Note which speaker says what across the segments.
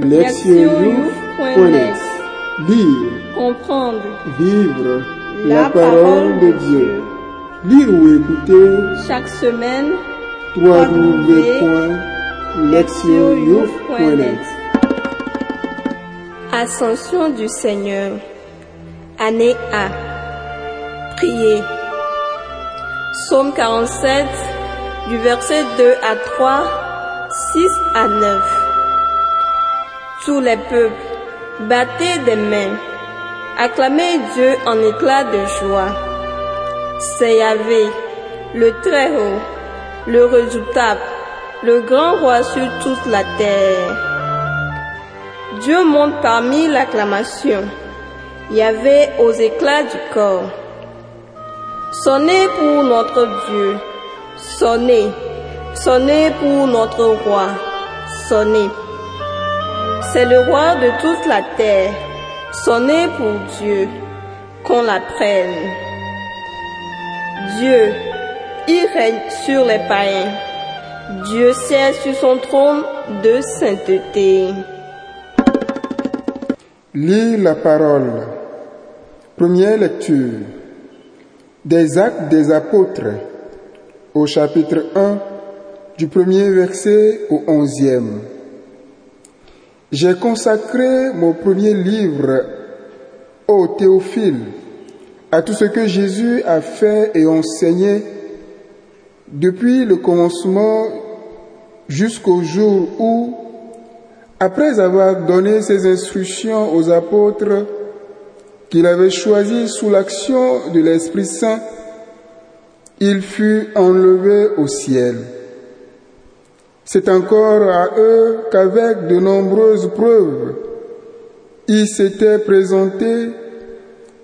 Speaker 1: lectionyouth.net Lire,
Speaker 2: Comprendre
Speaker 1: vivre
Speaker 2: la,
Speaker 1: la parole de Dieu. Lire ou écouter
Speaker 2: Chaque semaine,
Speaker 1: www.lectionyouth.net
Speaker 2: Ascension du Seigneur. Année A. Priez. Psaume 47, du verset 2 à 3, 6 à 9. Tous les peuples, battez des mains, acclamez Dieu en éclats de joie. C'est Yahvé, le Très-Haut, le redoutable, le grand roi sur toute la terre. Dieu monte parmi l'acclamation. Yahvé aux éclats du corps. Sonnez pour notre Dieu. Sonnez. Sonnez pour notre roi. Sonnez. C'est le roi de toute la terre. Sonnez pour Dieu. Qu'on l'apprenne. Dieu, il règne sur les païens. Dieu siège sur son trône de sainteté.
Speaker 1: Lis la parole. Première lecture. Des actes des apôtres au chapitre 1 du premier verset au onzième. J'ai consacré mon premier livre au Théophile à tout ce que Jésus a fait et enseigné depuis le commencement jusqu'au jour où après avoir donné ses instructions aux apôtres qu'il avait choisis sous l'action de l'Esprit Saint, il fut enlevé au ciel. C'est encore à eux qu'avec de nombreuses preuves, il s'était présenté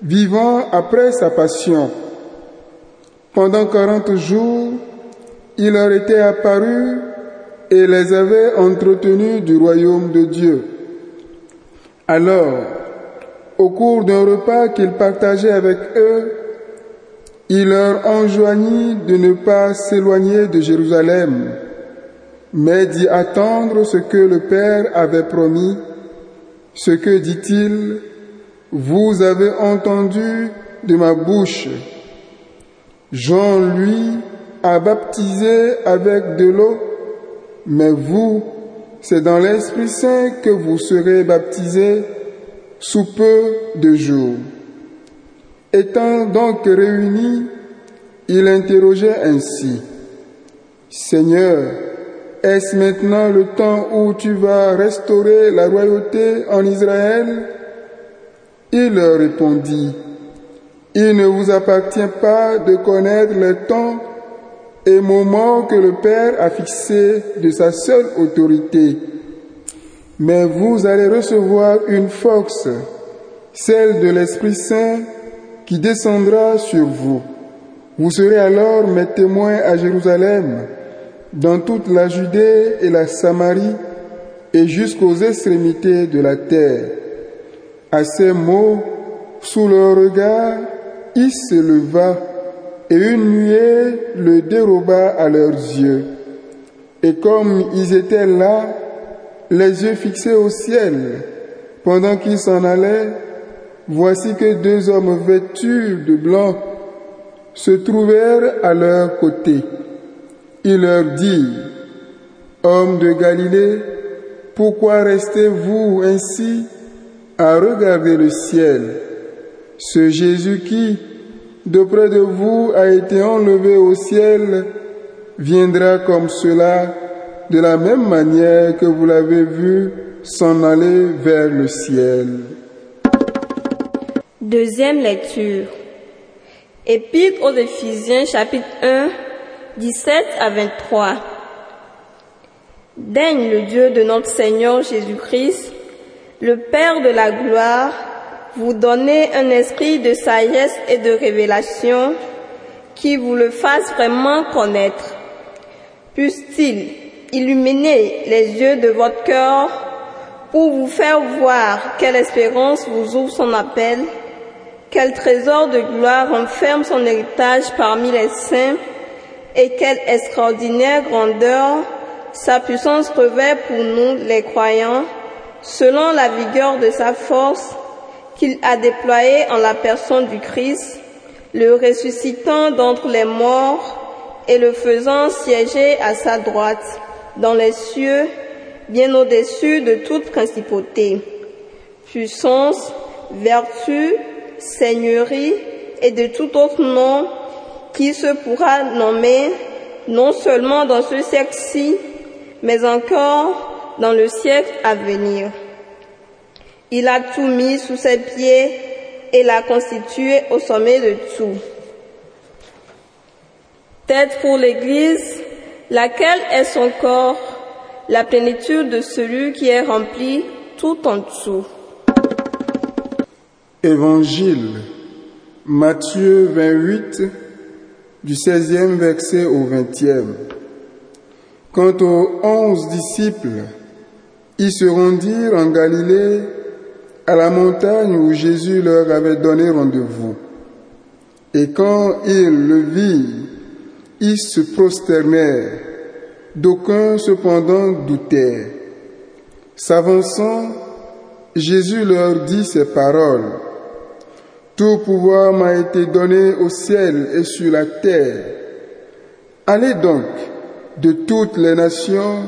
Speaker 1: vivant après sa passion. Pendant quarante jours, il leur était apparu et les avait entretenus du royaume de Dieu. Alors, au cours d'un repas qu'il partageait avec eux, il leur enjoignit de ne pas s'éloigner de Jérusalem, mais d'y attendre ce que le Père avait promis, ce que, dit-il, vous avez entendu de ma bouche. Jean, lui, a baptisé avec de l'eau, mais vous, c'est dans l'Esprit Saint que vous serez baptisés sous peu de jours. Étant donc réunis, il interrogeait ainsi, Seigneur, est-ce maintenant le temps où tu vas restaurer la royauté en Israël? Il leur répondit, Il ne vous appartient pas de connaître les temps et moments que le Père a fixés de sa seule autorité. Mais vous allez recevoir une force, celle de l'Esprit Saint, qui descendra sur vous. Vous serez alors mes témoins à Jérusalem, dans toute la Judée et la Samarie, et jusqu'aux extrémités de la terre. À ces mots, sous leur regard, il se leva, et une nuée le déroba à leurs yeux. Et comme ils étaient là, les yeux fixés au ciel, pendant qu'ils s'en allaient, voici que deux hommes vêtus de blanc se trouvèrent à leur côté. Il leur dit, Hommes de Galilée, pourquoi restez-vous ainsi à regarder le ciel? Ce Jésus qui, de près de vous, a été enlevé au ciel, viendra comme cela de la même manière que vous l'avez vu s'en aller vers le ciel.
Speaker 2: Deuxième lecture. Épître aux Éphésiens chapitre 1, 17 à 23. Daigne le Dieu de notre Seigneur Jésus-Christ, le Père de la gloire, vous donner un esprit de sagesse et de révélation qui vous le fasse vraiment connaître. Puisse-t-il illuminer les yeux de votre cœur pour vous faire voir quelle espérance vous ouvre son appel, quel trésor de gloire renferme son héritage parmi les saints, et quelle extraordinaire grandeur sa puissance revêt pour nous les croyants selon la vigueur de sa force qu'il a déployée en la personne du Christ, le ressuscitant d'entre les morts et le faisant siéger à sa droite dans les cieux, bien au-dessus de toute principauté, puissance, vertu, seigneurie et de tout autre nom qui se pourra nommer non seulement dans ce siècle-ci, mais encore dans le siècle à venir. Il a tout mis sous ses pieds et l'a constitué au sommet de tout. Tête pour l'Église, laquelle est son corps, la plénitude de celui qui est rempli tout en dessous.
Speaker 1: Évangile, Matthieu 28, du 16e verset au 20e. Quant aux onze disciples, ils se rendirent en Galilée à la montagne où Jésus leur avait donné rendez-vous. Et quand ils le virent, ils se prosternèrent. D'aucuns cependant doutèrent. S'avançant, Jésus leur dit ces paroles. Tout pouvoir m'a été donné au ciel et sur la terre. Allez donc de toutes les nations,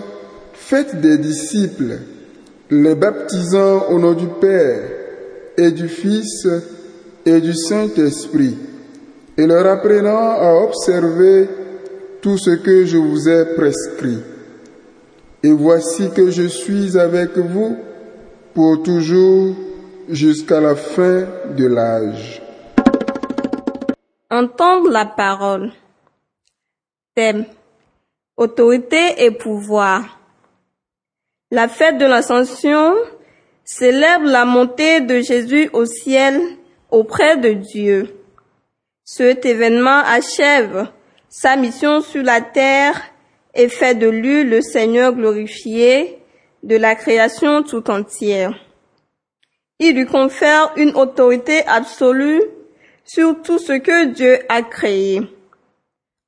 Speaker 1: faites des disciples, les baptisant au nom du Père et du Fils et du Saint-Esprit, et leur apprenant à observer tout ce que je vous ai prescrit. Et voici que je suis avec vous pour toujours jusqu'à la fin de l'âge.
Speaker 2: Entendre la parole. Thème. Autorité et pouvoir. La fête de l'Ascension célèbre la montée de Jésus au ciel auprès de Dieu. Cet événement achève sa mission sur la terre et fait de lui le Seigneur glorifié de la création tout entière. Il lui confère une autorité absolue sur tout ce que Dieu a créé.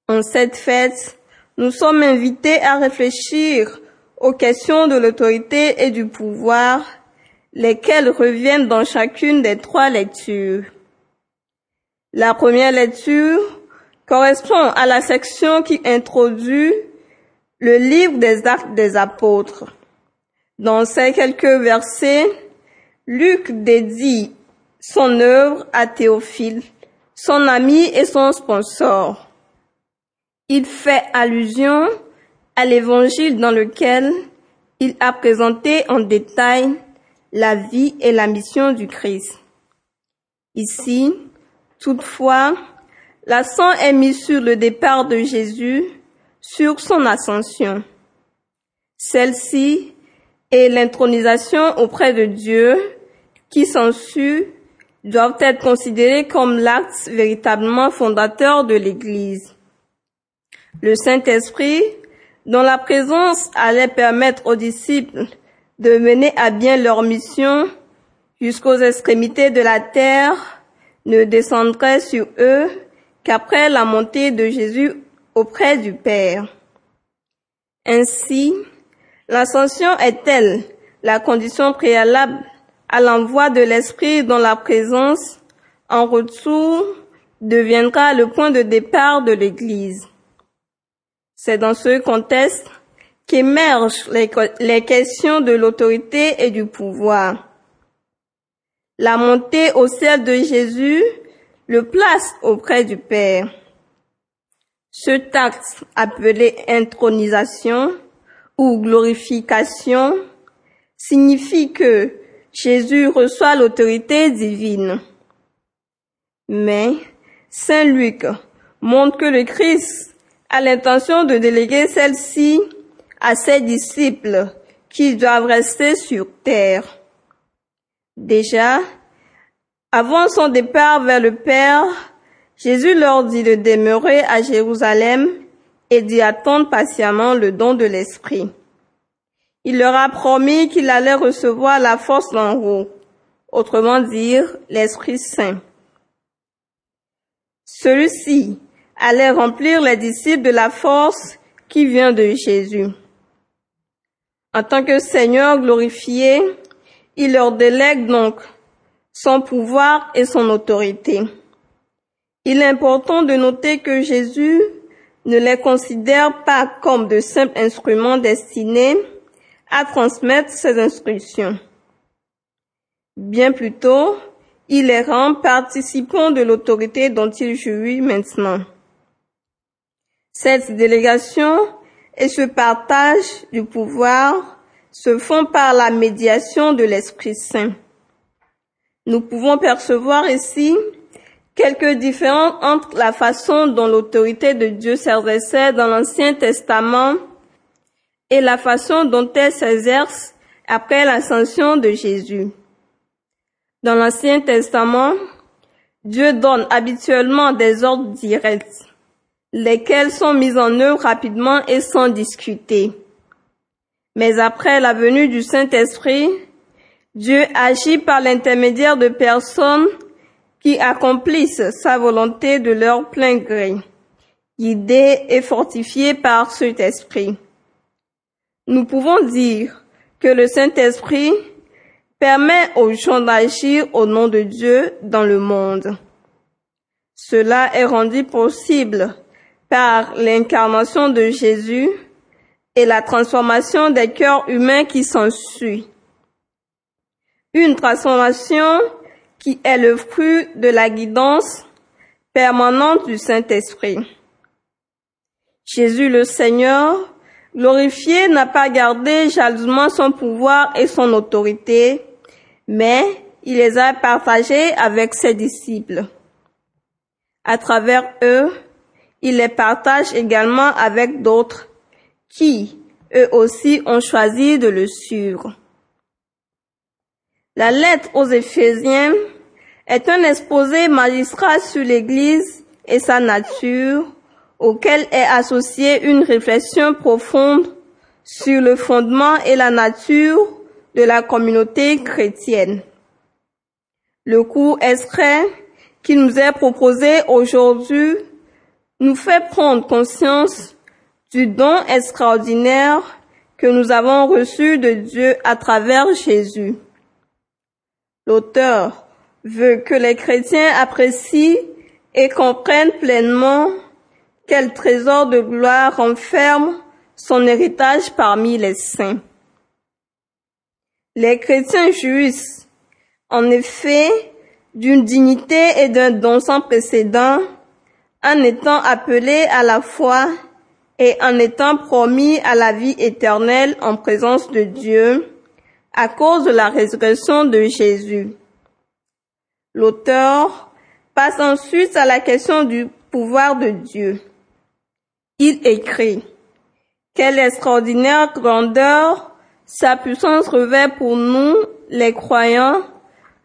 Speaker 2: En cette fête, nous sommes invités à réfléchir aux questions de l'autorité et du pouvoir, lesquelles reviennent dans chacune des trois lectures. La première lecture correspond à la section qui introduit le livre des actes des apôtres. Dans ces quelques versets, Luc dédie son œuvre à Théophile, son ami et son sponsor. Il fait allusion à l'évangile dans lequel il a présenté en détail la vie et la mission du Christ. Ici, toutefois, l'accent est mis sur le départ de Jésus, sur son ascension. Celle-ci et l'intronisation auprès de Dieu qui s'ensuit doivent être considérées comme l'acte véritablement fondateur de l'Église. Le Saint-Esprit, dont la présence allait permettre aux disciples de mener à bien leur mission jusqu'aux extrémités de la terre, ne descendrait sur eux qu'après la montée de Jésus auprès du Père. Ainsi, l'ascension est-elle la condition préalable à l'envoi de l'Esprit dont la présence, en retour, deviendra le point de départ de l'Église. C'est dans ce contexte qu'émergent les, les, questions de l'autorité et du pouvoir. La montée au ciel de Jésus le place auprès du Père. Ce acte appelé intronisation ou glorification signifie que Jésus reçoit l'autorité divine. Mais Saint Luc montre que le Christ a l'intention de déléguer celle-ci à ses disciples qui doivent rester sur terre. Déjà, avant son départ vers le Père, Jésus leur dit de demeurer à Jérusalem et d'y attendre patiemment le don de l'Esprit. Il leur a promis qu'il allait recevoir la force d'en haut, autrement dire l'Esprit Saint. Celui-ci allait remplir les disciples de la force qui vient de Jésus. En tant que Seigneur glorifié, Il leur délègue donc son pouvoir et son autorité. Il est important de noter que Jésus ne les considère pas comme de simples instruments destinés à transmettre ses instructions. Bien plutôt, il les rend participants de l'autorité dont il jouit maintenant. Cette délégation et ce partage du pouvoir se font par la médiation de l'Esprit Saint. Nous pouvons percevoir ici quelques différences entre la façon dont l'autorité de Dieu s'exerçait dans l'Ancien Testament et la façon dont elle s'exerce après l'ascension de Jésus. Dans l'Ancien Testament, Dieu donne habituellement des ordres directs, lesquels sont mis en œuvre rapidement et sans discuter. Mais après la venue du Saint-Esprit, Dieu agit par l'intermédiaire de personnes qui accomplissent sa volonté de leur plein gré, guidés et fortifiés par cet esprit. Nous pouvons dire que le Saint-Esprit permet aux gens d'agir au nom de Dieu dans le monde. Cela est rendu possible par l'incarnation de Jésus et la transformation des cœurs humains qui s'ensuit. Une transformation qui est le fruit de la guidance permanente du Saint-Esprit. Jésus le Seigneur, glorifié, n'a pas gardé jalousement son pouvoir et son autorité, mais il les a partagés avec ses disciples. À travers eux, il les partage également avec d'autres qui, eux aussi, ont choisi de le suivre. La lettre aux Éphésiens est un exposé magistral sur l'Église et sa nature, auquel est associée une réflexion profonde sur le fondement et la nature de la communauté chrétienne. Le cours extrait qui nous est proposé aujourd'hui nous fait prendre conscience du don extraordinaire que nous avons reçu de Dieu à travers Jésus. L'auteur veut que les chrétiens apprécient et comprennent pleinement quel trésor de gloire renferme son héritage parmi les saints. Les chrétiens jouissent, en effet, d'une dignité et d'un don sans précédent en étant appelés à la foi et en étant promis à la vie éternelle en présence de Dieu à cause de la résurrection de Jésus. L'auteur passe ensuite à la question du pouvoir de Dieu. Il écrit, Quelle extraordinaire grandeur sa puissance revêt pour nous, les croyants,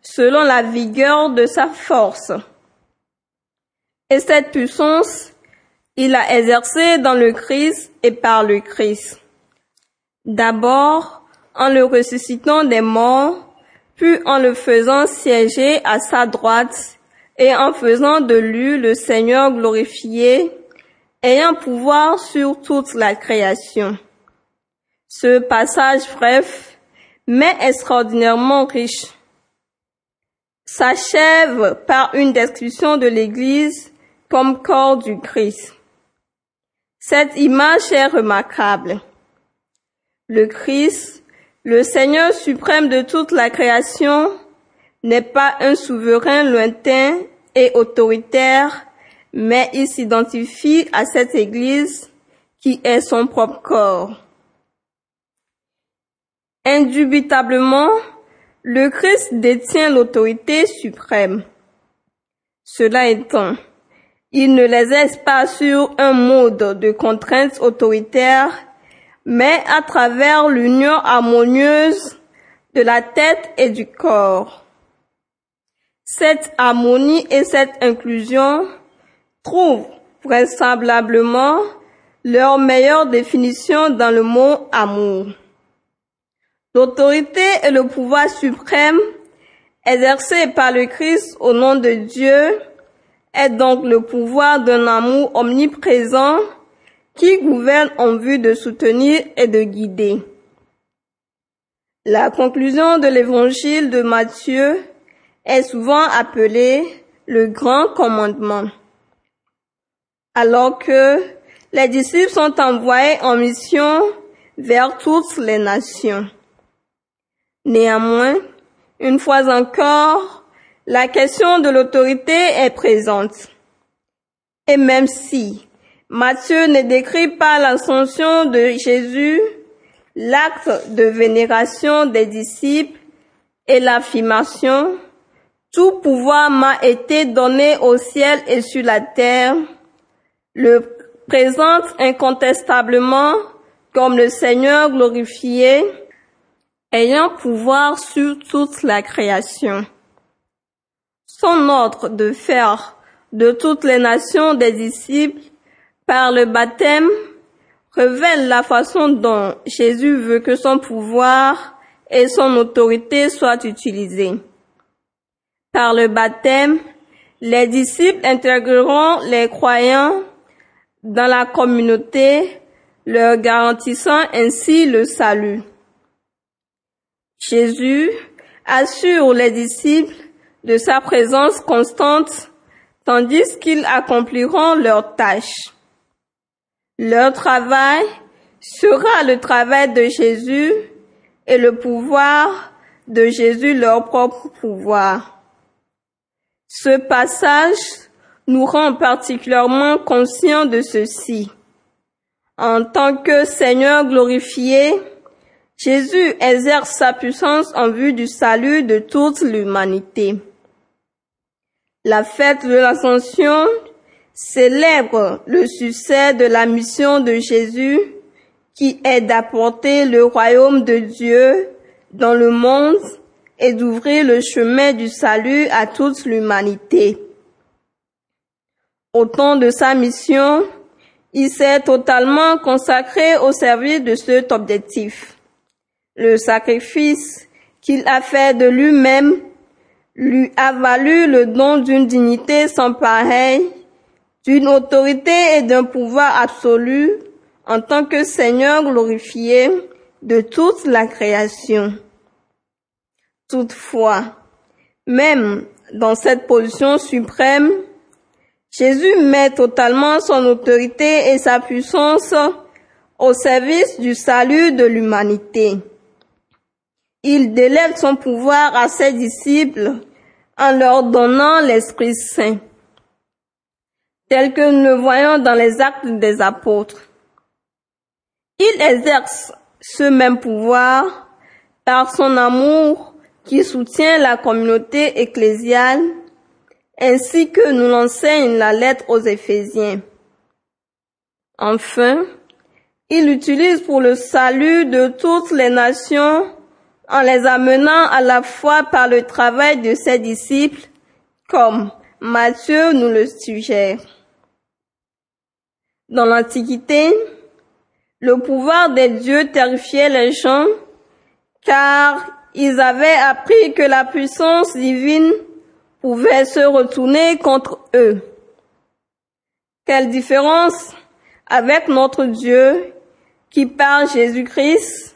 Speaker 2: selon la vigueur de sa force. Et cette puissance, il l'a exercée dans le Christ et par le Christ. D'abord, en le ressuscitant des morts, puis en le faisant siéger à sa droite et en faisant de lui le Seigneur glorifié, ayant pouvoir sur toute la création. Ce passage bref, mais extraordinairement riche, s'achève par une description de l'Église comme corps du Christ. Cette image est remarquable. Le Christ, le Seigneur suprême de toute la création, n'est pas un souverain lointain et autoritaire, mais il s'identifie à cette Église qui est son propre corps. Indubitablement, le Christ détient l'autorité suprême. Cela étant, il ne les laisse pas sur un mode de contrainte autoritaire, mais à travers l'union harmonieuse de la tête et du corps. Cette harmonie et cette inclusion trouvent vraisemblablement leur meilleure définition dans le mot amour. L'autorité et le pouvoir suprême exercés par le Christ au nom de Dieu est donc le pouvoir d'un amour omniprésent qui gouverne en vue de soutenir et de guider. La conclusion de l'évangile de Matthieu est souvent appelée le grand commandement. Alors que les disciples sont envoyés en mission vers toutes les nations. Néanmoins, une fois encore, la question de l'autorité est présente. Et même si Matthieu ne décrit pas l'ascension de Jésus, l'acte de vénération des disciples et l'affirmation tout pouvoir m'a été donné au ciel et sur la terre, le présente incontestablement comme le Seigneur glorifié, ayant pouvoir sur toute la création. Son ordre de faire de toutes les nations des disciples par le baptême révèle la façon dont Jésus veut que son pouvoir et son autorité soient utilisés. Par le baptême, les disciples intégreront les croyants dans la communauté, leur garantissant ainsi le salut. Jésus assure les disciples de sa présence constante tandis qu'ils accompliront leurs tâches. Leur travail sera le travail de Jésus et le pouvoir de Jésus leur propre pouvoir. Ce passage nous rend particulièrement conscients de ceci. En tant que Seigneur glorifié, Jésus exerce sa puissance en vue du salut de toute l'humanité. La fête de l'Ascension célèbre le succès de la mission de Jésus qui est d'apporter le royaume de Dieu dans le monde et d'ouvrir le chemin du salut à toute l'humanité. Au temps de sa mission, il s'est totalement consacré au service de cet objectif. Le sacrifice qu'il a fait de lui-même lui a valu le don d'une dignité sans pareil, d'une autorité et d'un pouvoir absolu en tant que Seigneur glorifié de toute la création. Toutefois, même dans cette position suprême, Jésus met totalement son autorité et sa puissance au service du salut de l'humanité. Il délègue son pouvoir à ses disciples en leur donnant l'Esprit Saint, tel que nous le voyons dans les actes des apôtres. Il exerce ce même pouvoir par son amour qui soutient la communauté ecclésiale, ainsi que nous l'enseigne la lettre aux Éphésiens. Enfin, il l'utilise pour le salut de toutes les nations en les amenant à la fois par le travail de ses disciples, comme Matthieu nous le suggère. Dans l'Antiquité, le pouvoir des dieux terrifiait les gens, car ils avaient appris que la puissance divine pouvait se retourner contre eux. Quelle différence avec notre Dieu qui par Jésus-Christ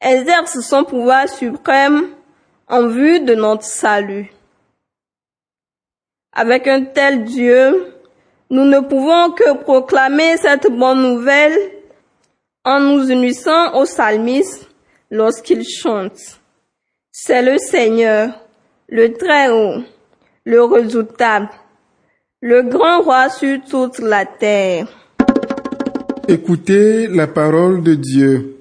Speaker 2: exerce son pouvoir suprême en vue de notre salut. Avec un tel Dieu, nous ne pouvons que proclamer cette bonne nouvelle en nous unissant aux psalmistes lorsqu'ils chantent. C'est le Seigneur, le Très-Haut, le redoutable, le grand roi sur toute la terre.
Speaker 1: Écoutez la parole de Dieu.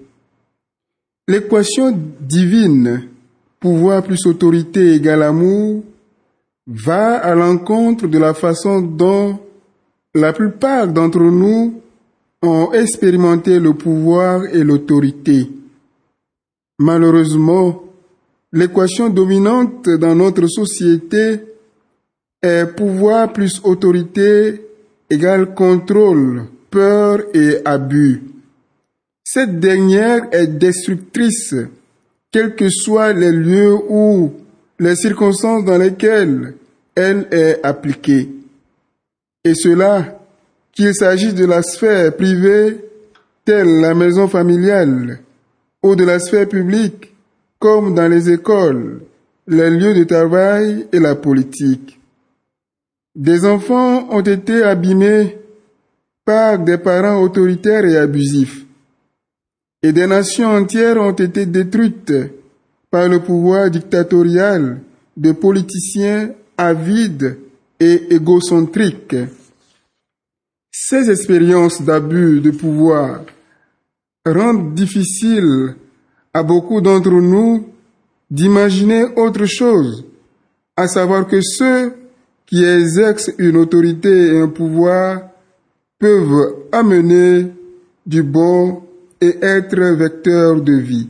Speaker 1: L'équation divine, pouvoir plus autorité égale amour, va à l'encontre de la façon dont la plupart d'entre nous ont expérimenté le pouvoir et l'autorité. Malheureusement, l'équation dominante dans notre société est pouvoir plus autorité égale contrôle, peur et abus. Cette dernière est destructrice, quels que soient les lieux ou les circonstances dans lesquelles elle est appliquée. Et cela, qu'il s'agisse de la sphère privée, telle la maison familiale, ou de la sphère publique, comme dans les écoles, les lieux de travail et la politique. Des enfants ont été abîmés par des parents autoritaires et abusifs. Et des nations entières ont été détruites par le pouvoir dictatorial de politiciens avides et égocentriques. Ces expériences d'abus de pouvoir rendent difficile à beaucoup d'entre nous d'imaginer autre chose, à savoir que ceux qui exercent une autorité et un pouvoir peuvent amener du bon et être vecteurs de vie.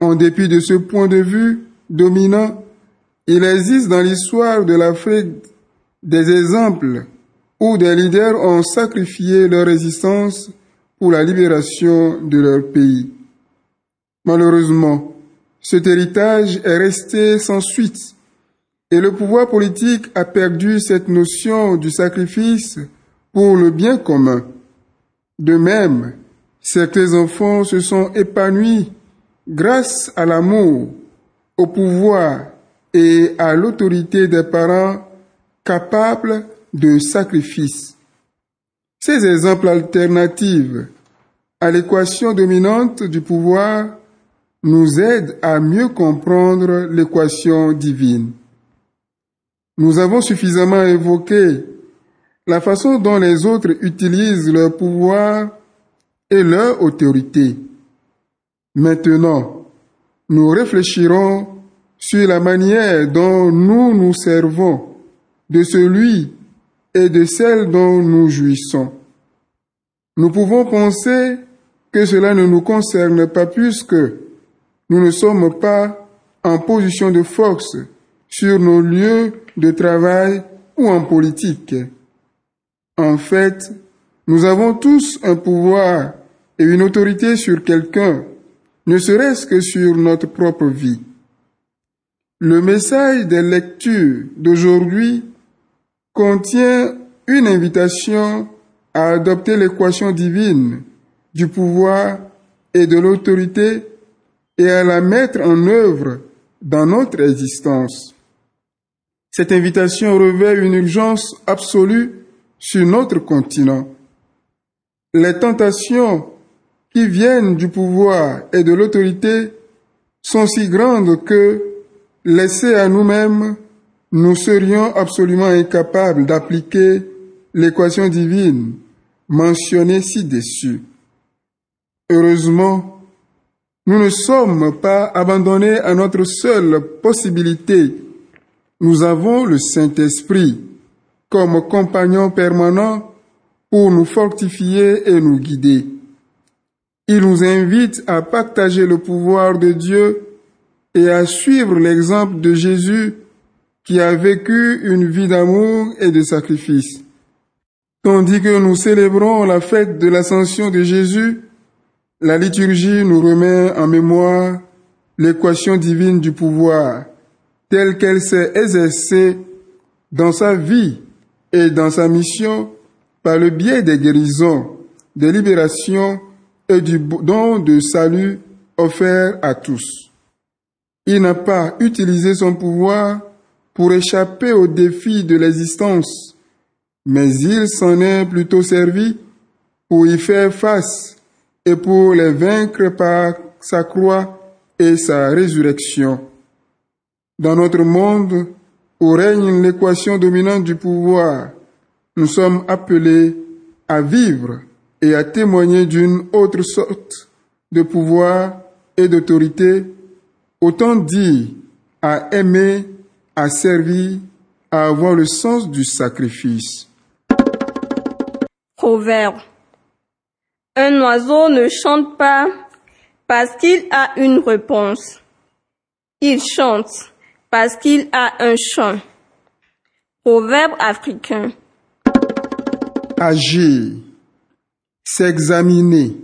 Speaker 1: En dépit de ce point de vue dominant, il existe dans l'histoire de l'Afrique des exemples où des leaders ont sacrifié leur résistance pour la libération de leur pays. Malheureusement, cet héritage est resté sans suite et le pouvoir politique a perdu cette notion du sacrifice pour le bien commun. De même, certains enfants se sont épanouis grâce à l'amour, au pouvoir et à l'autorité des parents capables de sacrifice. Ces exemples alternatifs à l'équation dominante du pouvoir nous aident à mieux comprendre l'équation divine. Nous avons suffisamment évoqué la façon dont les autres utilisent leur pouvoir et leur autorité. Maintenant, nous réfléchirons sur la manière dont nous nous servons de celui et de celle dont nous jouissons. Nous pouvons penser que cela ne nous concerne pas puisque nous ne sommes pas en position de force sur nos lieux de travail ou en politique. En fait, nous avons tous un pouvoir et une autorité sur quelqu'un, ne serait-ce que sur notre propre vie. Le message des lectures d'aujourd'hui contient une invitation à adopter l'équation divine du pouvoir et de l'autorité et à la mettre en œuvre dans notre existence. Cette invitation revêt une urgence absolue sur notre continent. Les tentations qui viennent du pouvoir et de l'autorité sont si grandes que, laissés à nous-mêmes, nous serions absolument incapables d'appliquer l'équation divine mentionnée ci-dessus. Heureusement, nous ne sommes pas abandonnés à notre seule possibilité. Nous avons le Saint-Esprit comme compagnon permanent pour nous fortifier et nous guider. Il nous invite à partager le pouvoir de Dieu et à suivre l'exemple de Jésus qui a vécu une vie d'amour et de sacrifice. Tandis que nous célébrons la fête de l'ascension de Jésus, la liturgie nous remet en mémoire l'équation divine du pouvoir telle qu'elle s'est exercée dans sa vie et dans sa mission par le biais des guérisons, des libérations et du don de salut offert à tous. Il n'a pas utilisé son pouvoir pour échapper aux défis de l'existence, mais il s'en est plutôt servi pour y faire face et pour les vaincre par sa croix et sa résurrection. Dans notre monde, où règne l'équation dominante du pouvoir, nous sommes appelés à vivre et à témoigner d'une autre sorte de pouvoir et d'autorité, autant dit à aimer, à servir, à avoir le sens du sacrifice.
Speaker 2: Proverbe. Un oiseau ne chante pas parce qu'il a une réponse. Il chante parce qu'il a un chant. Proverbe africain.
Speaker 1: Agir, s'examiner.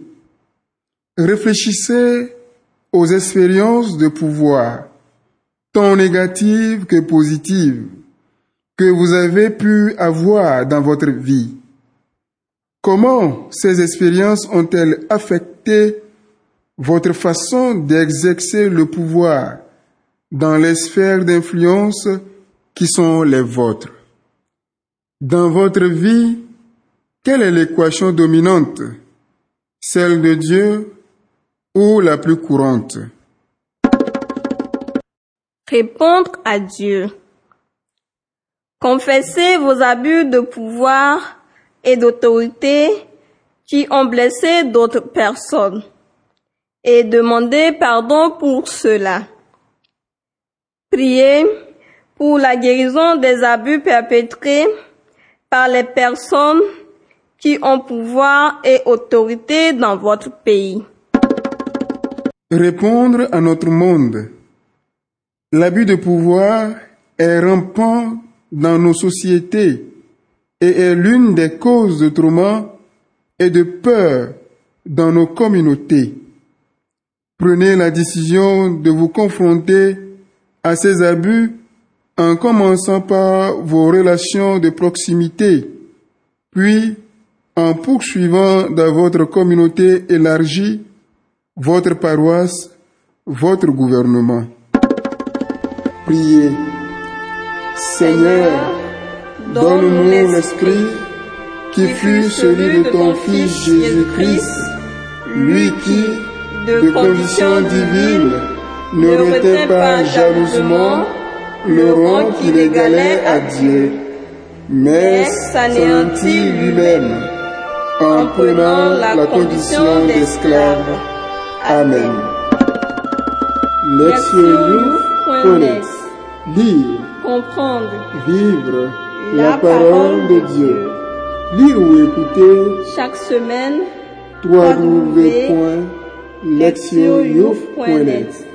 Speaker 1: Réfléchissez aux expériences de pouvoir, tant négatives que positives, que vous avez pu avoir dans votre vie. Comment ces expériences ont-elles affecté votre façon d'exercer le pouvoir? Dans les sphères d'influence qui sont les vôtres. Dans votre vie, quelle est l'équation dominante? Celle de Dieu ou la plus courante?
Speaker 2: Répondre à Dieu. Confessez vos abus de pouvoir et d'autorité qui ont blessé d'autres personnes et demandez pardon pour cela. Priez pour la guérison des abus perpétrés par les personnes qui ont pouvoir et autorité dans votre pays.
Speaker 1: Répondre à notre monde. L'abus de pouvoir est rampant dans nos sociétés et est l'une des causes de trauma et de peur dans nos communautés. Prenez la décision de vous confronter à ces abus en commençant par vos relations de proximité, puis en poursuivant dans votre communauté élargie, votre paroisse, votre gouvernement. Priez. Seigneur, donne-nous l'esprit qui fut celui de ton Fils Jésus-Christ, lui qui, de condition divine, ne retint pas jalousement le rang qu'il égalait à Dieu, mais s'anéantit lui-même en prenant la condition d'esclave. Amen. Lecture Lire,
Speaker 2: Comprendre
Speaker 1: vivre la parole de Dieu. Lire ou écouter
Speaker 2: chaque semaine
Speaker 1: www.lectionyouf.net